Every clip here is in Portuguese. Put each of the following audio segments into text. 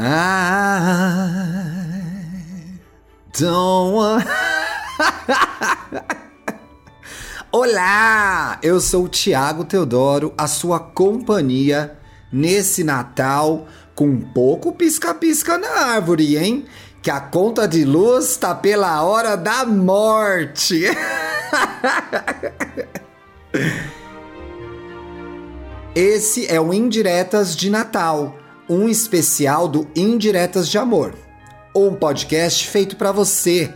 I don't want... Olá, eu sou o Tiago Teodoro, a sua companhia nesse Natal com pouco pisca-pisca na árvore, hein? Que a conta de luz tá pela hora da morte. Esse é o Indiretas de Natal, um especial do Indiretas de Amor, um podcast feito para você,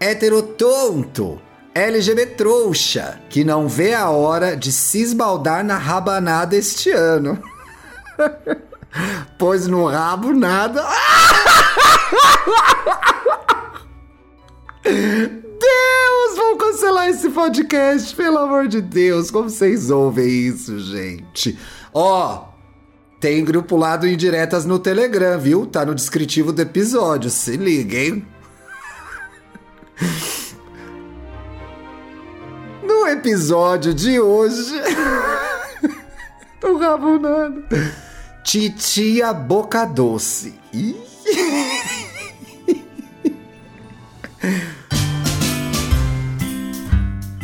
heterotonto, LGBT trouxa, que não vê a hora de se esbaldar na rabanada este ano. pois no rabo nada. Deus, vão cancelar esse podcast, pelo amor de Deus. Como vocês ouvem isso, gente? Ó, tem grupo lá do Indiretas no Telegram, viu? Tá no descritivo do episódio. Se liga, hein? No episódio de hoje. Tô rabonando. Titia Boca Doce.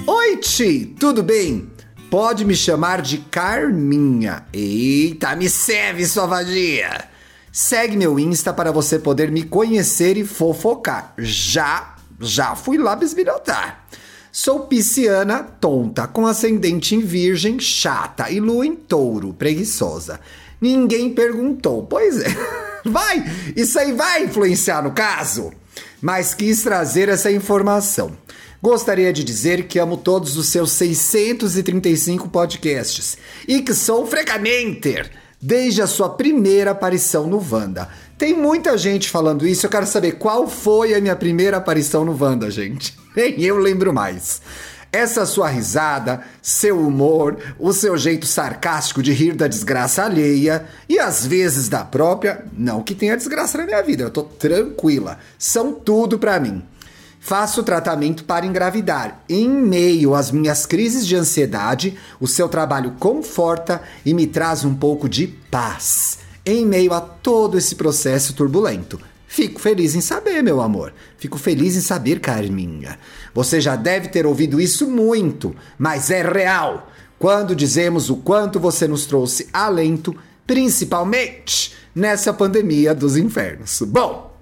Oi, Ti, tudo bem? Pode me chamar de Carminha. Eita, me serve, sua vadia! Segue meu Insta para você poder me conhecer e fofocar. Já, já fui lá bisbilhotar. Sou pisciana tonta, com ascendente em virgem, chata e lua em touro, preguiçosa. Ninguém perguntou. Pois é. Vai! Isso aí vai influenciar no caso? Mas quis trazer essa informação. Gostaria de dizer que amo todos os seus 635 podcasts e que sou frequenter desde a sua primeira aparição no Wanda. Tem muita gente falando isso, eu quero saber qual foi a minha primeira aparição no Wanda, gente. Nem eu lembro mais. Essa sua risada, seu humor, o seu jeito sarcástico de rir da desgraça alheia e às vezes da própria, não que tenha desgraça na minha vida, eu tô tranquila, são tudo para mim. Faço tratamento para engravidar. Em meio às minhas crises de ansiedade, o seu trabalho conforta e me traz um pouco de paz. Em meio a todo esse processo turbulento. Fico feliz em saber, meu amor. Fico feliz em saber, Carminha. Você já deve ter ouvido isso muito, mas é real. Quando dizemos o quanto você nos trouxe alento, principalmente nessa pandemia dos infernos. Bom,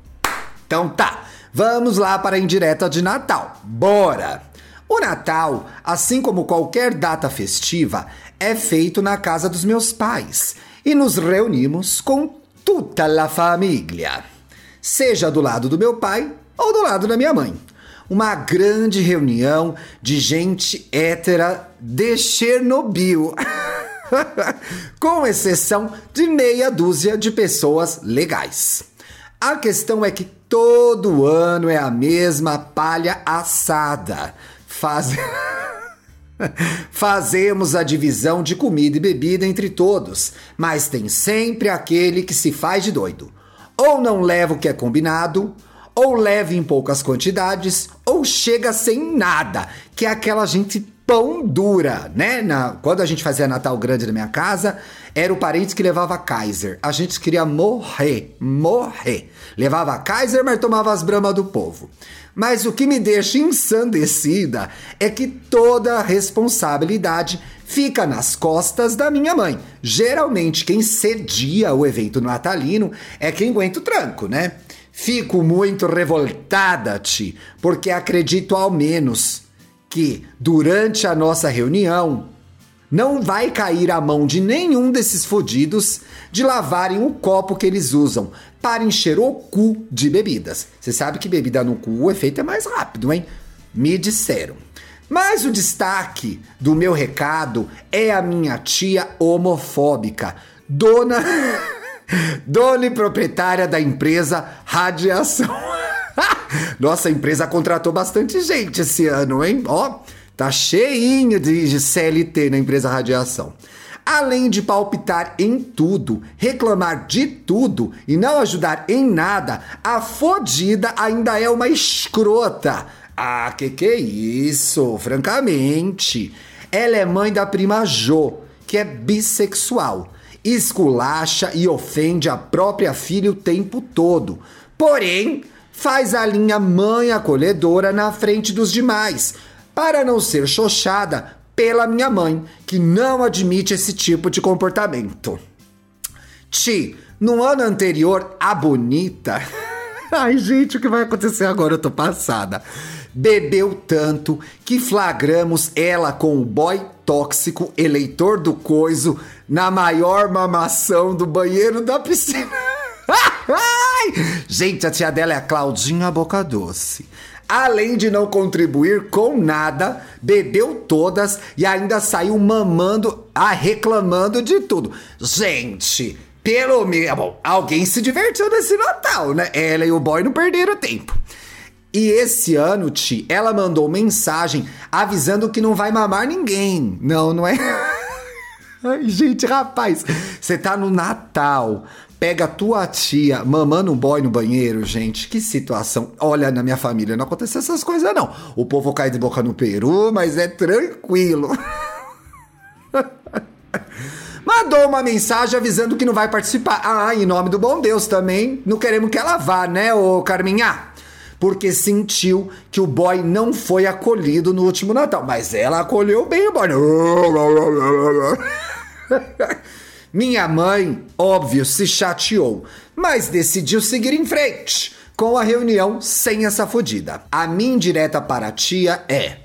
então tá. Vamos lá para a indireta de Natal. Bora! O Natal, assim como qualquer data festiva, é feito na casa dos meus pais e nos reunimos com toda a família, seja do lado do meu pai ou do lado da minha mãe. Uma grande reunião de gente hétera de Chernobyl. com exceção de meia dúzia de pessoas legais. A questão é que todo ano é a mesma palha assada. Faz... Fazemos a divisão de comida e bebida entre todos, mas tem sempre aquele que se faz de doido. Ou não leva o que é combinado, ou leva em poucas quantidades, ou chega sem nada, que é aquela gente pão dura, né? Na, quando a gente fazia Natal Grande na minha casa, era o parente que levava Kaiser. A gente queria morrer, morrer. Levava Kaiser, mas tomava as bramas do povo. Mas o que me deixa ensandecida é que toda a responsabilidade fica nas costas da minha mãe. Geralmente, quem cedia o evento natalino é quem aguenta o tranco, né? Fico muito revoltada, Ti, porque acredito ao menos que durante a nossa reunião não vai cair a mão de nenhum desses fodidos de lavarem o copo que eles usam para encher o cu de bebidas. Você sabe que bebida no cu o efeito é mais rápido, hein? Me disseram. Mas o destaque do meu recado é a minha tia homofóbica, dona dona e proprietária da empresa Radiação. Nossa empresa contratou bastante gente esse ano, hein? Ó, tá cheinho de CLT na empresa Radiação. Além de palpitar em tudo, reclamar de tudo e não ajudar em nada, a fodida ainda é uma escrota. Ah, que que é isso? Francamente. Ela é mãe da prima Jo, que é bissexual esculacha e ofende a própria filha o tempo todo. Porém, faz a linha mãe acolhedora na frente dos demais, para não ser xoxada pela minha mãe, que não admite esse tipo de comportamento. Ti, no ano anterior, a bonita. Ai, gente, o que vai acontecer agora? Eu tô passada. Bebeu tanto que flagramos ela com o boy tóxico, eleitor do coiso, na maior mamação do banheiro da piscina. Gente, a tia dela é a Claudinha Boca Doce. Além de não contribuir com nada, bebeu todas e ainda saiu mamando, ah, reclamando de tudo. Gente, pelo menos, alguém se divertiu nesse Natal, né? Ela e o boy não perderam tempo. E esse ano, Ti, ela mandou mensagem avisando que não vai mamar ninguém. Não, não é? Ai, gente, rapaz, você tá no Natal. Pega tua tia mamando um boy no banheiro, gente. Que situação. Olha, na minha família não aconteceu essas coisas, não. O povo cai de boca no peru, mas é tranquilo. Mandou uma mensagem avisando que não vai participar. Ah, em nome do bom Deus também. Não queremos que ela vá, né, ô Carminha? Porque sentiu que o boy não foi acolhido no último Natal. Mas ela acolheu bem o boy. Minha mãe, óbvio, se chateou, mas decidiu seguir em frente com a reunião sem essa fodida. A minha indireta para a tia é.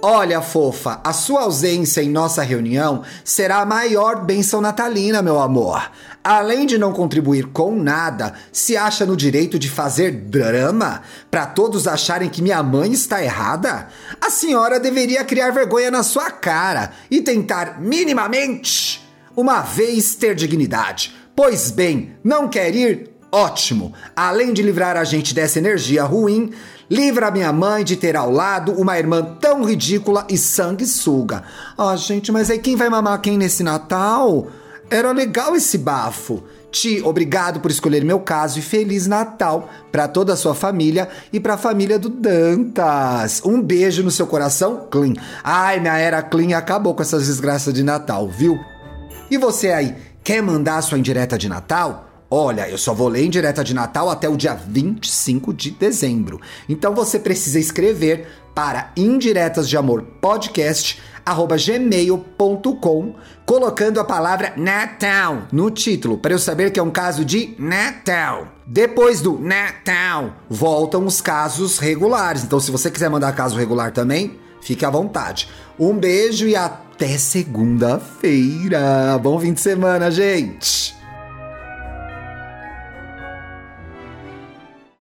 Olha, fofa, a sua ausência em nossa reunião será a maior bênção natalina, meu amor. Além de não contribuir com nada, se acha no direito de fazer drama para todos acharem que minha mãe está errada? A senhora deveria criar vergonha na sua cara e tentar minimamente uma vez ter dignidade. Pois bem, não quer ir? Ótimo! Além de livrar a gente dessa energia ruim, livra minha mãe de ter ao lado uma irmã tão ridícula e sanguessuga. Ah, gente, mas aí quem vai mamar quem nesse Natal? Era legal esse bafo. Ti, obrigado por escolher meu caso e Feliz Natal para toda a sua família e para a família do Dantas. Um beijo no seu coração, Clean. Ai, minha era Clean acabou com essas desgraças de Natal, viu? E você aí, quer mandar sua indireta de Natal? Olha, eu só vou ler em direta de Natal até o dia 25 de dezembro. Então você precisa escrever para indiretas de amor podcast gmail.com colocando a palavra Natal no título para eu saber que é um caso de Natal. Depois do Natal voltam os casos regulares. Então se você quiser mandar caso regular também, fique à vontade. Um beijo e até segunda-feira. Bom fim de semana, gente.